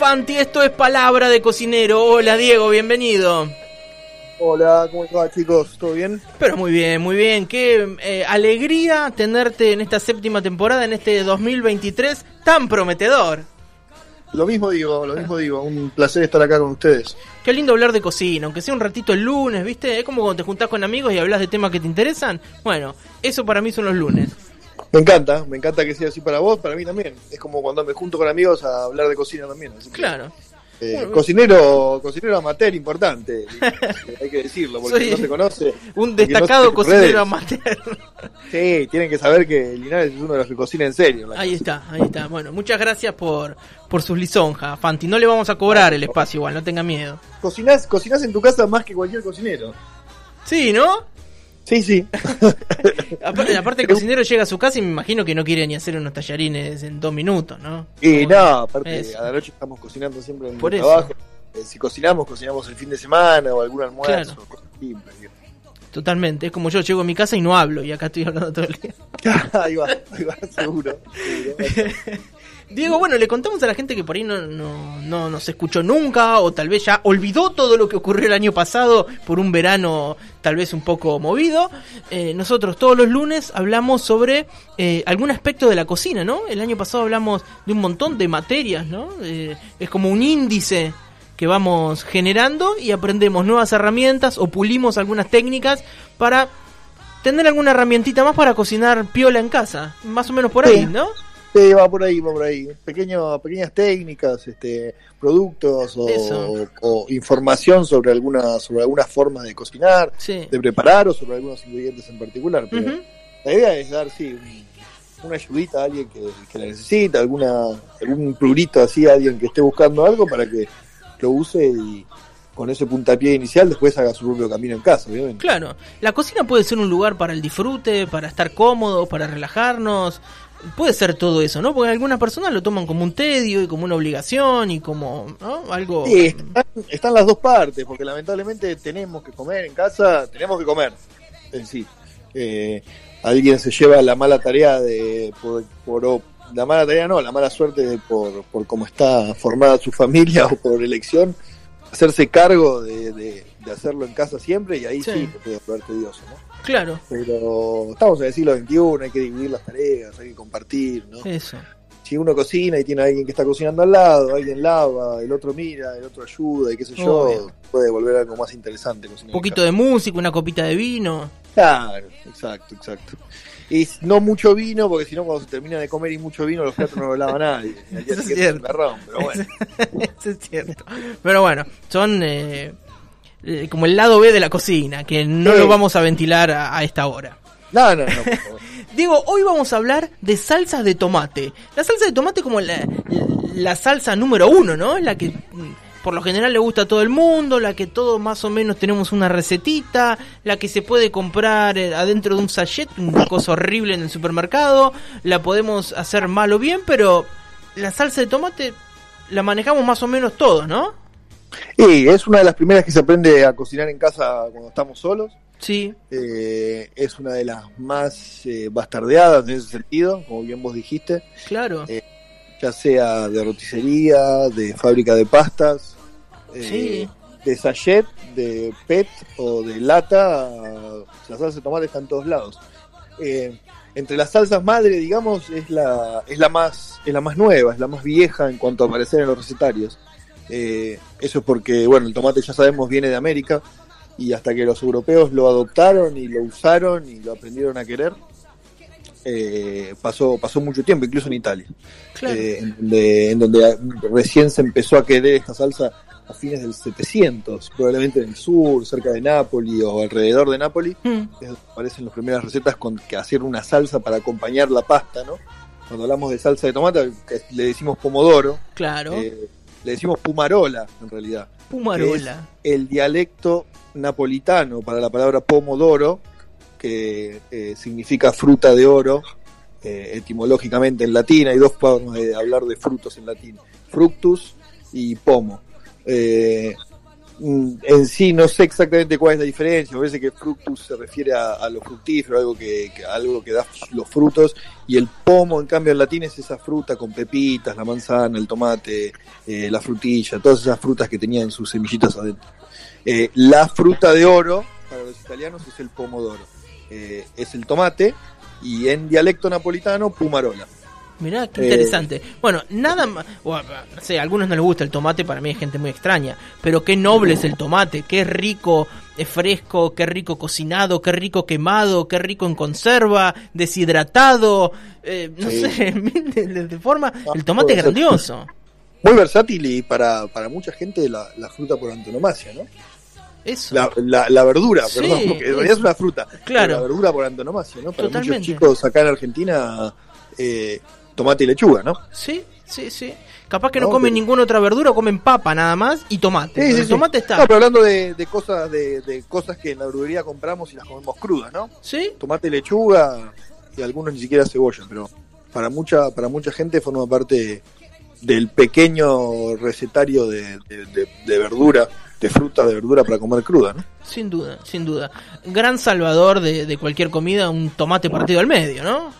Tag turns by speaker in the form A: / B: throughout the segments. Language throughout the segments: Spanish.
A: Fanti, esto es Palabra de Cocinero. Hola Diego, bienvenido.
B: Hola, ¿cómo estás chicos? ¿Todo bien?
A: Pero muy bien, muy bien. Qué eh, alegría tenerte en esta séptima temporada, en este 2023 tan prometedor.
B: Lo mismo digo, lo mismo digo. Un placer estar acá con ustedes.
A: Qué lindo hablar de cocina, aunque sea un ratito el lunes, ¿viste? Es como cuando te juntás con amigos y hablas de temas que te interesan. Bueno, eso para mí son los lunes.
B: Me encanta, me encanta que sea así para vos, para mí también. Es como cuando me junto con amigos a hablar de cocina también. así que,
A: Claro.
B: eh,
A: Bueno.
B: cocinero, cocinero amateur importante, hay que decirlo, porque no se conoce.
A: Un
B: no
A: destacado cocinero
B: redes.
A: amateur.
B: Sí, tienen que saber que Linares es uno de los que cocina en serio.
A: Ahí está, ahí está. Bueno, muchas gracias por, por sus lisonjas, Fanti. No le vamos a cobrar el espacio igual, no tenga miedo.
B: Cocinás, cocinás en tu casa más que cualquier cocinero.
A: Sí, ¿no?
B: Sí, sí.
A: Aparte, aparte el cocinero llega a su casa y me imagino que no quiere ni hacer unos tallarines en dos minutos, ¿no?
B: Y
A: Como-
B: no, aparte,
A: Eso.
B: a la noche estamos cocinando siempre en
A: Por
B: el
A: eso.
B: trabajo. Eh, si cocinamos, cocinamos el fin de semana o algún almuerzo,
A: Claro.
B: cosas simples.
A: Totalmente, es como yo llego a mi casa y no hablo y acá estoy hablando todo el día.
B: ahí va, ahí va, seguro. seguro.
A: Diego, bueno, le contamos a la gente que por ahí no, no, no nos escuchó nunca o tal vez ya olvidó todo lo que ocurrió el año pasado por un verano tal vez un poco movido. Eh, nosotros todos los lunes hablamos sobre eh, algún aspecto de la cocina, ¿no? El año pasado hablamos de un montón de materias, ¿no? Eh, es como un índice que vamos generando y aprendemos nuevas herramientas o pulimos algunas técnicas para tener alguna herramientita más para cocinar piola en casa. Más o menos por ahí,
B: Sí.
A: ¿no?
B: Sí, va por ahí, va por ahí. Pequeño, pequeñas técnicas, este, productos o, información sobre alguna, sobre algunas formas de cocinar,
A: Sí.
B: de preparar o sobre algunos ingredientes en particular. Pero la idea es dar, sí, un- una ayudita a alguien que, que la necesita, alguna, algún plurito así a alguien que esté buscando algo para que lo use y con ese puntapié inicial después haga su propio camino en casa, obviamente.
A: Claro, la cocina puede ser un lugar para el disfrute, para estar cómodo, para relajarnos. Puede ser todo eso, ¿no? Porque algunas personas lo toman como un tedio y como una obligación y como ¿no? algo...
B: Están las dos partes, porque lamentablemente tenemos que comer en casa, tenemos que comer en sí. Eh, alguien se lleva la mala tarea de, por, por- la mala tarea no, la mala suerte de por, por cómo está formada su familia o por elección, hacerse cargo de, de- de hacerlo en casa siempre y ahí
A: Sí.
B: sí, te puede volver tedioso, ¿no?
A: Claro,
B: Pero estamos en el siglo XXI, hay que dividir las tareas, hay que compartir, ¿no?
A: eso.
B: si uno cocina y tiene a alguien que está cocinando al lado, alguien lava, el otro mira, el otro ayuda y qué sé yo,
A: Obvio.
B: puede volver algo más interesante.
A: Un poquito de música, una copita de vino.
B: Claro, exacto, exacto. Y no mucho vino, porque si no cuando se termina de comer y mucho vino, los platos no los lava nadie.
A: Eso es cierto.
B: rompe, pero bueno.
A: Eso es cierto. Pero bueno, son eh, eh, como el lado B de la cocina, que no
B: Sí.
A: lo vamos a ventilar a, a esta hora.
B: No, no, no, por favor.
A: Diego, hoy vamos a hablar de salsas de tomate. La salsa de tomate como la, la salsa número uno, ¿no? Es la que mm, por lo general le gusta a todo el mundo, la que todos más o menos tenemos una recetita, la que se puede comprar eh, adentro de un sachet, una cosa horrible en el supermercado, la podemos hacer mal o bien, pero la salsa de tomate la manejamos más o menos todos, ¿no?
B: Y es una de las primeras que se aprende a cocinar en casa cuando estamos solos.
A: Sí,
B: Eh, es una de las más eh, bastardeadas en ese sentido, como bien vos dijiste.
A: claro.
B: Eh, ya sea de roticería, de fábrica de pastas, eh, de sachet, de PET o de lata, la salsa de tomate está en todos lados. Eh, entre las salsas madre, digamos, es la, es la más, es la más nueva, es la más vieja en cuanto a aparecer en los recetarios. Eh, eso es porque, bueno, el tomate ya sabemos viene de América y hasta que los europeos lo adoptaron y lo usaron y lo aprendieron a querer, eh, pasó, pasó mucho tiempo, incluso en Italia
A: Claro.
B: eh, en, donde, en donde recién se empezó a querer esta salsa a fines del 700, probablemente en el sur, cerca de Nápoli o alrededor de Nápoli.
A: Mm,
B: aparecen las primeras recetas con que hacer una salsa para acompañar la pasta, ¿no? Cuando hablamos de salsa de tomate, le decimos pomodoro,
A: claro.
B: eh, le decimos pumarola en realidad.
A: Pumarola.
B: El dialecto napolitano para la palabra pomodoro, que eh, significa fruta de oro, eh, etimológicamente en latín, hay dos formas de hablar de frutos en latín, fructus y pomo. Eh, mm, en sí no sé exactamente cuál es la diferencia, me parece que fructus se refiere a, a lo fructífero, algo que, algo que da los frutos, y el pomo en cambio en latín es esa fruta con pepitas, la manzana, el tomate, la frutilla, todas esas frutas que tenían sus semillitas adentro. La fruta de oro para los italianos es el pomodoro, Eh, es el tomate, y en dialecto napolitano, pumarola.
A: Mirá, qué
B: Eh,
A: interesante. Bueno, nada más. bueno, no sé, a algunos no les gusta el tomate, para mí es gente muy extraña. Pero qué noble es el tomate, qué rico, es fresco, qué rico cocinado, qué rico quemado, qué rico en conserva, deshidratado. eh, no
B: Sí.
A: sé, de, de forma.
B: Ah,
A: El tomate es grandioso.
B: Muy versátil y para, para mucha gente la, la fruta por antonomasia, ¿no?
A: Eso.
B: La, la, la verdura,
A: Sí,
B: perdón, porque en realidad es una fruta.
A: Claro.
B: La verdura por antonomasia, ¿no? Para
A: Totalmente.
B: muchos chicos acá en Argentina, eh, tomate y lechuga, ¿no?
A: Sí, sí, sí. Capaz que no,
B: No,
A: comen
B: pero-
A: ninguna otra verdura, comen papa nada más y tomate.
B: Sí, sí,
A: el tomate está.
B: No, pero hablando de, de cosas de, de cosas que en la verdulería compramos y las comemos crudas, ¿no?
A: ¿Sí?
B: Tomate, lechuga y algunos ni siquiera cebolla, pero para mucha para mucha gente forma parte del pequeño recetario de- de verdura, de fruta, de verdura para comer cruda, ¿no?
A: Sin duda, sin duda. Gran salvador de, de cualquier comida, un tomate partido al medio, ¿no?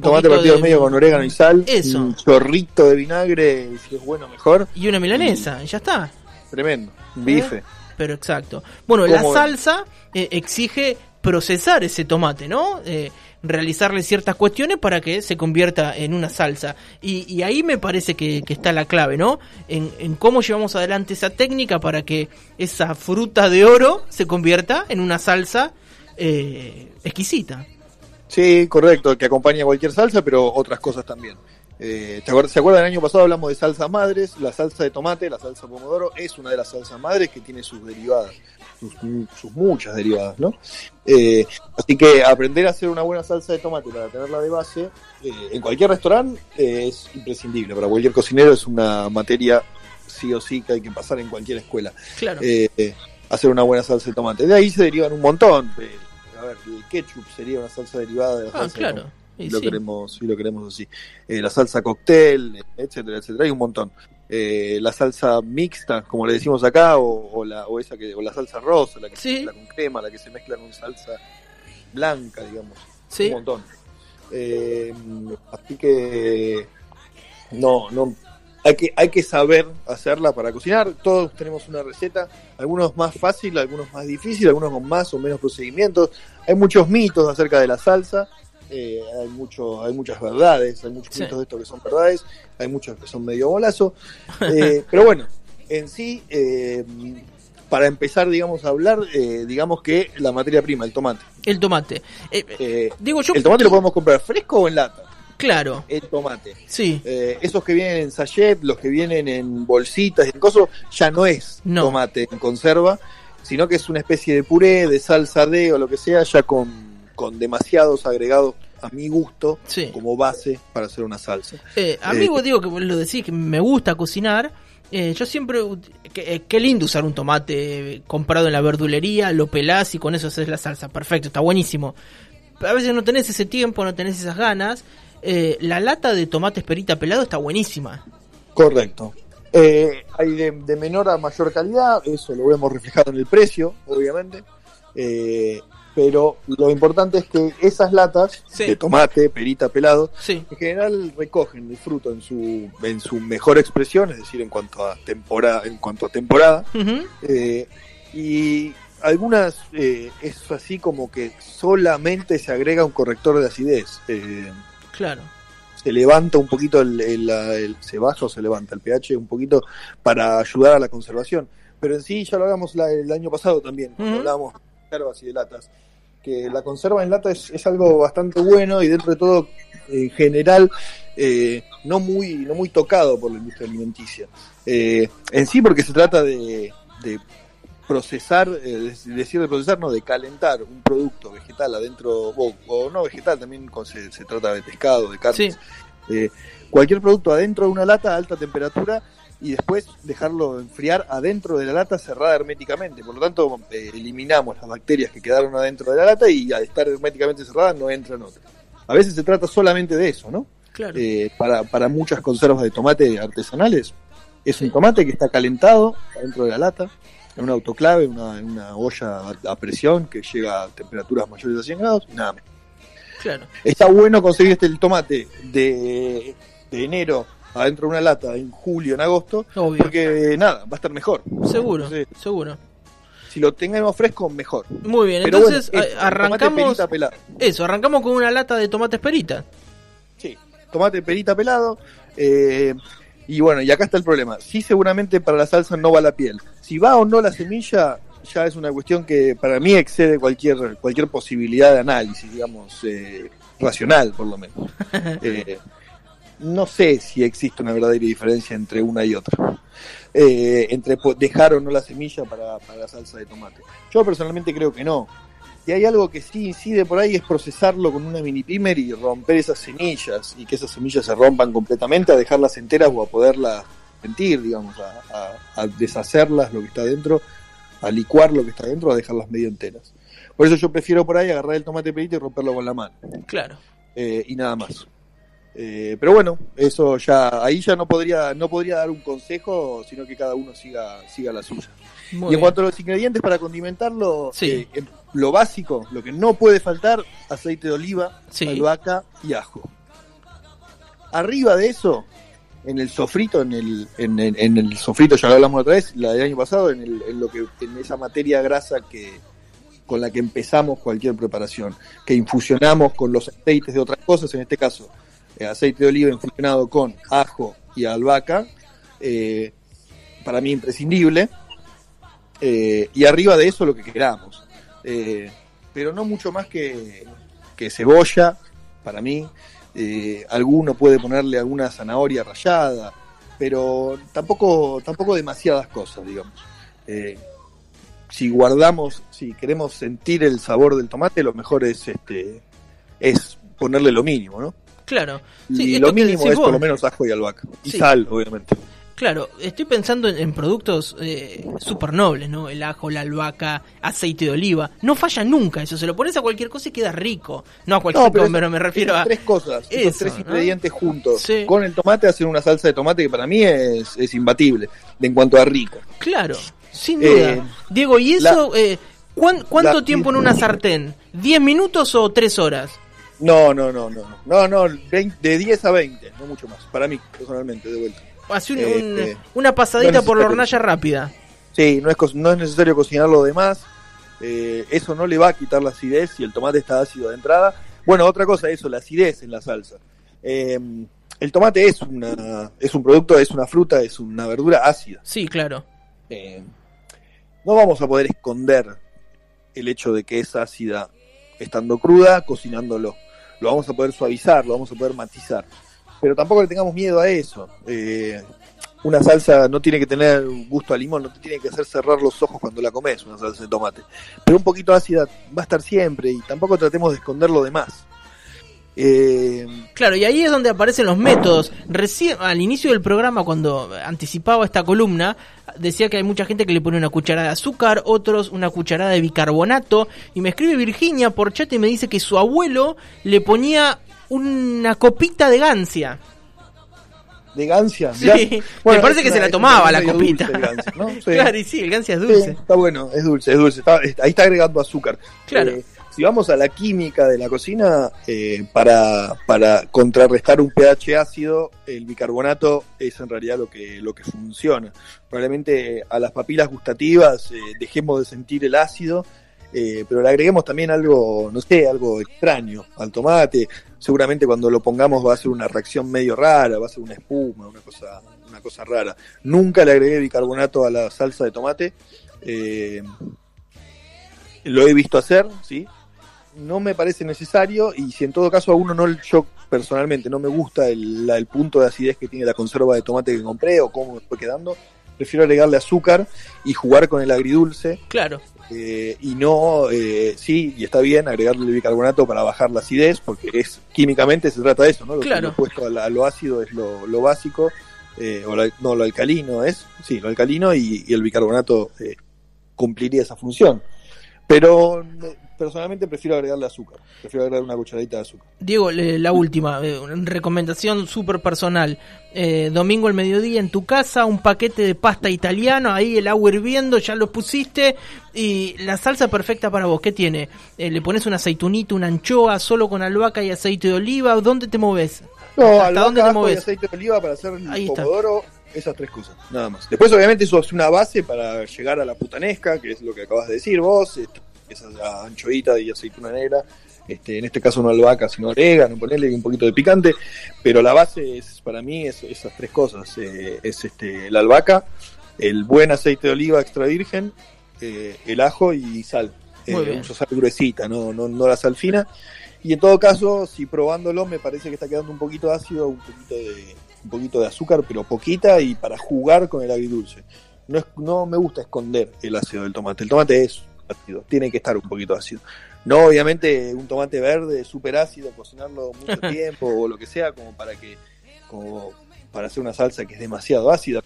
B: Tomate partido
A: de-
B: en medio con orégano y sal,
A: Eso.
B: un chorrito de vinagre, si es bueno mejor,
A: Y una milanesa, y ya está.
B: tremendo, un bife.
A: Pero exacto. Bueno, la salsa eh, exige procesar ese tomate, ¿no? Eh, realizarle ciertas cuestiones para que se convierta en una salsa. Y, ahí me parece que, que está la clave, ¿no? En, en cómo llevamos adelante esa técnica para que esa fruta de oro se convierta en una salsa eh, exquisita.
B: Sí, correcto, que acompaña cualquier salsa, pero otras cosas también. Eh, ¿te acuer- ¿Se acuerdan? El año pasado hablamos de salsas madres. La salsa de tomate, la salsa pomodoro, es una de las salsas madres que tiene sus derivadas, sus, sus muchas derivadas, ¿no? Eh, así que aprender a hacer una buena salsa de tomate para tenerla de base eh, en cualquier restaurante eh, es imprescindible. Para cualquier cocinero es una materia sí o sí que hay que pasar en cualquier escuela.
A: Claro.
B: Eh, eh, hacer una buena salsa de tomate. De ahí se derivan un montón. a ver, el ketchup sería una salsa derivada de la
A: Ah,
B: salsa de
A: claro.
B: tomate
A: Y
B: lo
A: sí.
B: queremos si lo queremos así. Eh, la salsa cóctel etcétera etcétera. Hay un montón. Eh, la salsa mixta como le decimos acá o, o la o esa que o la salsa rosa la que
A: Sí.
B: se mezcla con crema la que se mezcla con salsa blanca digamos.
A: Sí.
B: un montón. Eh, así que no no hay que hay que saber hacerla para cocinar. Todos tenemos una receta. Algunos más fácil algunos más difícil algunos con más o menos procedimientos. Hay muchos mitos acerca de la salsa eh, hay mucho hay muchas verdades hay muchos
A: Sí.
B: mitos de estos que son verdades hay muchos que son medio bolazo Eh, pero bueno en sí eh, para empezar digamos a hablar digamos que la materia prima el tomate
A: El tomate. Digo yo.
B: el tomate lo podemos comprar fresco o en lata
A: Claro.
B: el tomate
A: Sí.
B: eh, esos que vienen en sachet, los que vienen en bolsitas, en cosas, ya no es
A: No.
B: tomate en conserva, sino que es una especie de puré, de salsa de o lo que sea, ya con, con demasiados agregados a mi gusto
A: Sí.
B: como base para hacer una salsa.
A: Eh, amigo, digo que lo decís, que me gusta cocinar. eh, yo siempre. eh, Qué lindo usar un tomate comprado en la verdulería, lo pelás y con eso haces la salsa. Perfecto, está buenísimo. A veces no tenés ese tiempo, no tenés esas ganas. eh, la lata de tomate esperita pelado está buenísima.
B: Correcto. Eh, hay de, de menor a mayor calidad, eso lo vemos reflejado en el precio, obviamente. Eh, pero lo importante es que esas latas
A: Sí.
B: de tomate, perita, pelado,
A: Sí,
B: en general recogen el fruto en su en su mejor expresión, es decir, en cuanto a temporada, en cuanto a temporada, eh, y algunas eh, es así como que solamente se agrega un corrector de acidez, eh,
A: claro.
B: se levanta un poquito el, el- el- se baja o se levanta el pH un poquito para ayudar a la conservación, pero en sí ya lo hablamos la- el año pasado también, cuando hablábamos conservas y de latas, que la conserva en lata es, es algo bastante bueno y dentro de todo, en general, eh, no muy, no muy tocado por la industria alimenticia. Eh, en sí porque se trata de, de procesar, eh, decir, de procesar, no, de calentar un producto vegetal adentro, o, o no vegetal, también con- se, se trata de pescado, de carne.
A: Sí.
B: Eh, cualquier producto adentro de una lata a alta temperatura y después dejarlo enfriar adentro de la lata cerrada herméticamente. Por lo tanto, eh, eliminamos las bacterias que quedaron adentro de la lata y al estar herméticamente cerrada no entran otras. A veces se trata solamente de eso, ¿no?
A: Claro.
B: Eh, para, para muchas conservas de tomate artesanales. Es un tomate que está calentado adentro de la lata, en un autoclave, una, en una olla a, presión que llega a temperaturas mayores a 100 grados, nada más.
A: Claro.
B: Está bueno conseguir este el tomate de, de enero adentro de una lata en julio, en agosto,
A: Obvio.
B: porque nada, va a estar mejor.
A: Seguro,
B: Entonces,
A: seguro.
B: si lo tengamos fresco, mejor.
A: Muy bien,
B: Pero
A: entonces
B: bueno, tomate
A: arrancamos. Eso, arrancamos con una lata de tomates perita.
B: Sí, tomate perita pelado. eh, y bueno, y acá está el problema. Sí, seguramente para la salsa no va la piel. Si va o no la semilla, ya es una cuestión que para mí excede cualquier cualquier posibilidad de análisis, digamos, eh, racional por lo menos. Eh, no sé si existe una verdadera diferencia entre una y otra. Eh, entre dejar o no la semilla para, para la salsa de tomate. Yo personalmente creo que no. Y hay algo que sí incide por ahí es procesarlo con una mini primer y romper esas semillas y que esas semillas se rompan completamente, a dejarlas enteras o a poderlas sentir, digamos, a, a- a deshacerlas lo que está dentro, a licuar lo que está dentro, a dejarlas medio enteras. Por eso yo prefiero por ahí agarrar el tomate perito y romperlo con la mano
A: Claro.
B: eh, y nada más. Eh, pero bueno, eso ya ahí ya no podría no podría dar un consejo, sino que cada uno siga siga la suya.
A: Muy
B: y en
A: bien.
B: cuanto a los ingredientes para condimentarlo,
A: Sí.
B: eh, lo básico, lo que no puede faltar, aceite de oliva,
A: Sí.
B: albahaca y ajo. Arriba de eso, en el sofrito, en el, en, el- en el sofrito, ya lo hablamos otra vez, la del año pasado, en, el- en lo que, en esa materia grasa que con la que empezamos cualquier preparación, que infusionamos con los aceites de otras cosas, en este caso, aceite de oliva infusionado con ajo y albahaca, eh, para mí imprescindible, eh, y arriba de eso lo que queramos. Eh, pero no mucho más que, que cebolla, para mí. Eh, alguno puede ponerle alguna zanahoria rallada, pero tampoco, tampoco demasiadas cosas, digamos. Eh, si guardamos, si queremos sentir el sabor del tomate, lo mejor es este es ponerle lo mínimo, ¿no?
A: Claro.
B: Y
A: Sí,
B: lo
A: esto que
B: mínimo es por lo menos ajo y albahaca. Y
A: Sí.
B: sal, obviamente.
A: Claro, estoy pensando en, en productos eh, súper nobles, ¿no? El ajo, la albahaca, aceite de oliva. No falla nunca eso, se lo pones a cualquier cosa y queda rico. No a cualquier cosa, pero, me refiero a...
B: tres cosas, esos
A: Eso,
B: tres
A: ¿no?
B: ingredientes juntos.
A: Sí.
B: Con el tomate hacen una salsa de tomate que para mí es, es imbatible en cuanto a rico.
A: Claro, sin
B: Eh,
A: duda. Diego, ¿y eso eh, cuán- cuánto
B: la-
A: tiempo en una sartén? ¿10 minutos o 3 horas?
B: No, no, no, no. No, no, 20 de 10 a 20, no mucho más. Para mí, personalmente, de vuelta.
A: Hace un-
B: Eh,
A: un-
B: eh,
A: una pasadita
B: no
A: por la hornalla rápida.
B: Sí, no es, no es necesario cocinarlo de más. Eh, eso no le va a quitar la acidez si el tomate está ácido de entrada. Bueno, otra cosa, eso, la acidez en la salsa. Eh, el tomate es una es un producto, es una fruta, es una verdura ácida.
A: Sí, claro.
B: Eh, no vamos a poder esconder el hecho de que es ácida estando cruda, cocinándolo. Lo vamos a poder suavizar, lo vamos a poder matizar. Pero tampoco le tengamos miedo a eso. Eh, una salsa no tiene que tener gusto a limón, no te tiene que hacer cerrar los ojos cuando la comes, una salsa de tomate. Pero un poquito ácida va a estar siempre y tampoco tratemos de esconderlo de más. Eh,
A: Claro, y ahí es donde aparecen los métodos. Recién, al inicio del programa, cuando anticipaba esta columna, decía que hay mucha gente que le pone una cucharada de azúcar, otros una cucharada de bicarbonato. Y me escribe Virginia por chat y me dice que su abuelo le ponía una copita de gancia.
B: de gancia.
A: Sí,
B: ya-
A: me parece que
B: una-
A: se la tomaba la copita.
B: dulce el gancia, ¿no? Sí.
A: Claro, y sí, el gancia es
B: Sí,
A: dulce.
B: está bueno, es dulce, es dulce. Está- ahí está agregando azúcar.
A: Claro.
B: Eh, si vamos a la química de la cocina, eh, para, para contrarrestar un pH ácido, el bicarbonato es en realidad lo que, lo que funciona. Probablemente a las papilas gustativas eh, dejemos de sentir el ácido, eh, pero le agreguemos también algo, no sé, algo extraño al tomate. Seguramente cuando lo pongamos va a ser una reacción medio rara, va a ser una espuma, una cosa, una cosa rara. Nunca le agregué bicarbonato a la salsa de tomate. lo he visto hacer, sí. No me parece necesario y si en todo caso a uno no, yo personalmente no me gusta el, la- el punto de acidez que tiene la conserva de tomate que compré o cómo me fue quedando, prefiero agregarle azúcar y jugar con el agridulce
A: Claro,
B: eh, y no, eh, sí, y está bien agregarle el bicarbonato para bajar la acidez, porque es químicamente se trata de eso, ¿no? Lo,
A: Claro.
B: lo opuesto a, la- a lo ácido es lo, lo básico, eh, o la- no, lo alcalino es, sí, lo alcalino y, y el bicarbonato eh, cumpliría esa función. Pero personalmente prefiero agregarle azúcar, prefiero agregar una cucharadita de azúcar.
A: Diego, le- la última, eh, una recomendación súper personal. Eh, domingo al mediodía en tu casa, un paquete de pasta italiano, ahí el agua hirviendo, ya lo pusiste. Y la salsa perfecta para vos, ¿qué tiene? Eh, le pones una aceitunita, una anchoa, solo con albahaca y aceite de oliva. ¿Dónde te moves?
B: No,
A: ¿Hasta
B: albahaca,
A: dónde te moves?
B: aceite de oliva para hacer el pomodoro, esas tres cosas, nada más. Después, obviamente, eso es una base para llegar a la putanesca, que es lo que acabas de decir vos, este, esa anchoita y aceituna negra, este, en este caso no albahaca, sino orégano, ponerle un poquito de picante, pero la base es, para mí, es esas tres cosas, eh, es este, la albahaca, el buen aceite de oliva extra virgen, eh, el ajo y sal. Eh, sal gruesita, no, no, no la sal fina. Y en todo caso, si probándolo me parece que está quedando un poquito ácido, un poquito de, un poquito de azúcar, pero poquita y para jugar con el agridulce. No, es, no me gusta esconder el ácido del tomate. El tomate es ácido, tiene que estar un poquito ácido. No, obviamente, un tomate verde súper ácido, cocinarlo mucho tiempo o lo que sea, como para que, como para hacer una salsa que es demasiado ácida.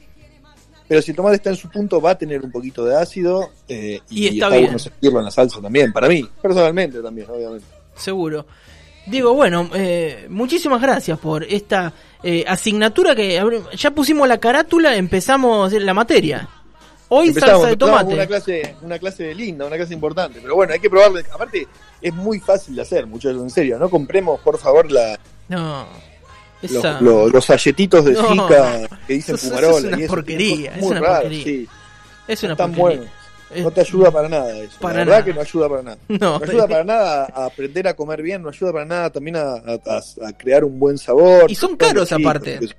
B: Pero si el tomate está en su punto, va a tener un poquito de ácido eh,
A: Y
B: y,
A: está
B: está,
A: bien.
B: bueno sentirlo en la salsa también, para mí, personalmente también, obviamente.
A: Seguro. Diego, bueno, eh, muchísimas gracias por esta eh, asignatura que ya pusimos la carátula, empezamos la materia. Hoy
B: Empezamos,
A: salsa de tomate.
B: Una clase, una clase linda, una clase importante. Pero bueno, hay que probarle. Aparte, es muy fácil de hacer, muchachos, en serio. No compremos, por favor, la,
A: No.
B: los,
A: Esa...
B: los, los galletitos de
A: No.
B: Que dicen
A: Eso- eso
B: Pumarola.
A: es una
B: y eso,
A: porquería, es una porquería.
B: sí.
A: es una
B: Tan
A: porquería.
B: bueno. No te ayuda para nada eso.
A: Para
B: la verdad
A: nada.
B: que no ayuda para nada.
A: No,
B: No ayuda para nada a aprender a comer bien, no ayuda para nada también a, a- a crear un buen sabor.
A: Y son caros aparte.
B: porque-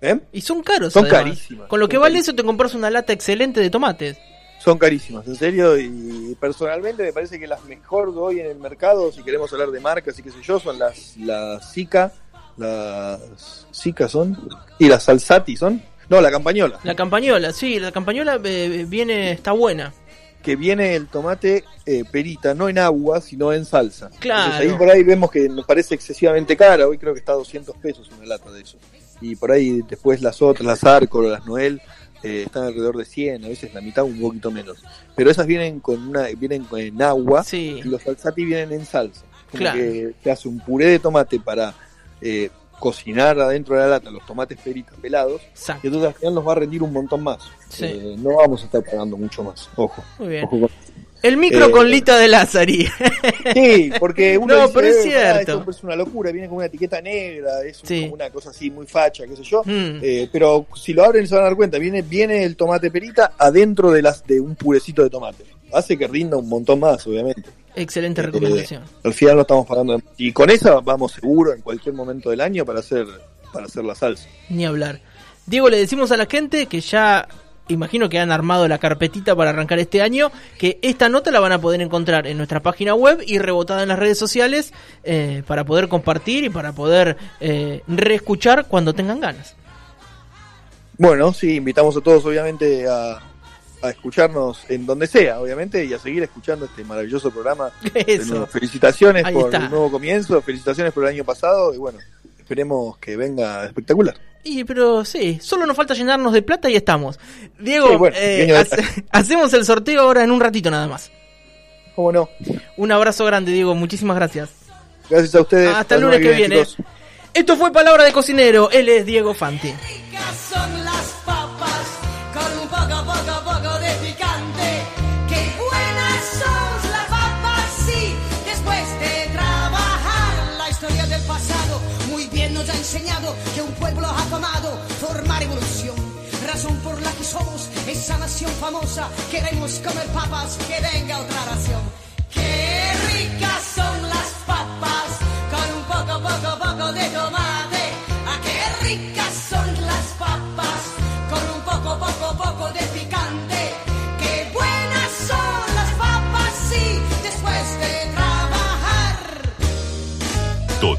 B: ¿Eh?
A: Y son caros.
B: Son
A: además.
B: carísimas,
A: Con lo que vale
B: carísimas.
A: eso te compras una lata excelente de tomates.
B: Son carísimas, en serio, y personalmente me parece que las mejor que hoy en el mercado, si queremos hablar de marcas y qué sé yo, son las, las Zika, las Zika son, y las Salsati son, no, la campañola,
A: La campañola, sí, la campañola eh, viene, está buena.
B: que viene el tomate eh, perita, no en agua, sino en salsa.
A: Claro.
B: Entonces ahí por ahí vemos que nos parece excesivamente cara, hoy creo que está a 200 pesos una lata de eso. Y por ahí después las otras, las Arco, las Noel, eh, están alrededor de 100, a veces la mitad, un poquito menos. Pero esas vienen con una, vienen en agua
A: Sí.
B: y los salsati vienen en salsa. Como
A: Claro.
B: que te hace un puré de tomate para eh, cocinar adentro de la lata los tomates peritas pelados. Y
A: Exacto.
B: entonces al final nos va a rendir un montón más.
A: Sí.
B: Eh, no vamos a estar pagando mucho más. Ojo.
A: Muy bien.
B: Ojo con-
A: El micro
B: Eh,
A: con Lita de Lázari.
B: Sí, porque uno
A: No,
B: dice,
A: pero es
B: "Eh,
A: cierto.
B: esto es una locura, viene con una etiqueta negra, es un-
A: Sí.
B: como una cosa así muy facha, qué sé yo.
A: Mm.
B: Eh, pero si lo abren se van a dar cuenta, viene, viene el tomate perita adentro de las de un purecito de tomate. Hace que rinda un montón más, obviamente.
A: Excelente
B: Eh,
A: recomendación.
B: Al final no estamos pagando. de- Y con esa vamos seguro en cualquier momento del año para hacer para hacer la salsa.
A: Ni hablar. Diego, le decimos a la gente que ya, imagino que han armado la carpetita para arrancar este año, que esta nota la van a poder encontrar en nuestra página web y rebotada en las redes sociales eh, para poder compartir y para poder eh, reescuchar cuando tengan ganas.
B: Bueno, sí, invitamos a todos obviamente a, a escucharnos en donde sea, obviamente, y a seguir escuchando este maravilloso programa.
A: Eso.
B: felicitaciones
A: Ahí
B: por
A: está.
B: el nuevo comienzo, felicitaciones por el año pasado y bueno, esperemos que venga espectacular.
A: Y pero sí, solo nos falta llenarnos de plata y estamos. Diego,
B: Sí, bueno,
A: eh, hace- hacemos el sorteo ahora en un ratito nada más.
B: ¿Cómo no?
A: Un abrazo grande, Diego, muchísimas gracias.
B: Gracias a ustedes.
A: Hasta el lunes que viene.
B: chicos.
A: Esto fue Palabra de Cocinero, él es Diego Fanti.
C: Nos ha enseñado que un pueblo ha tomado forma revolución. Razón por la que somos esa nación famosa. Queremos comer papas, que venga otra ración.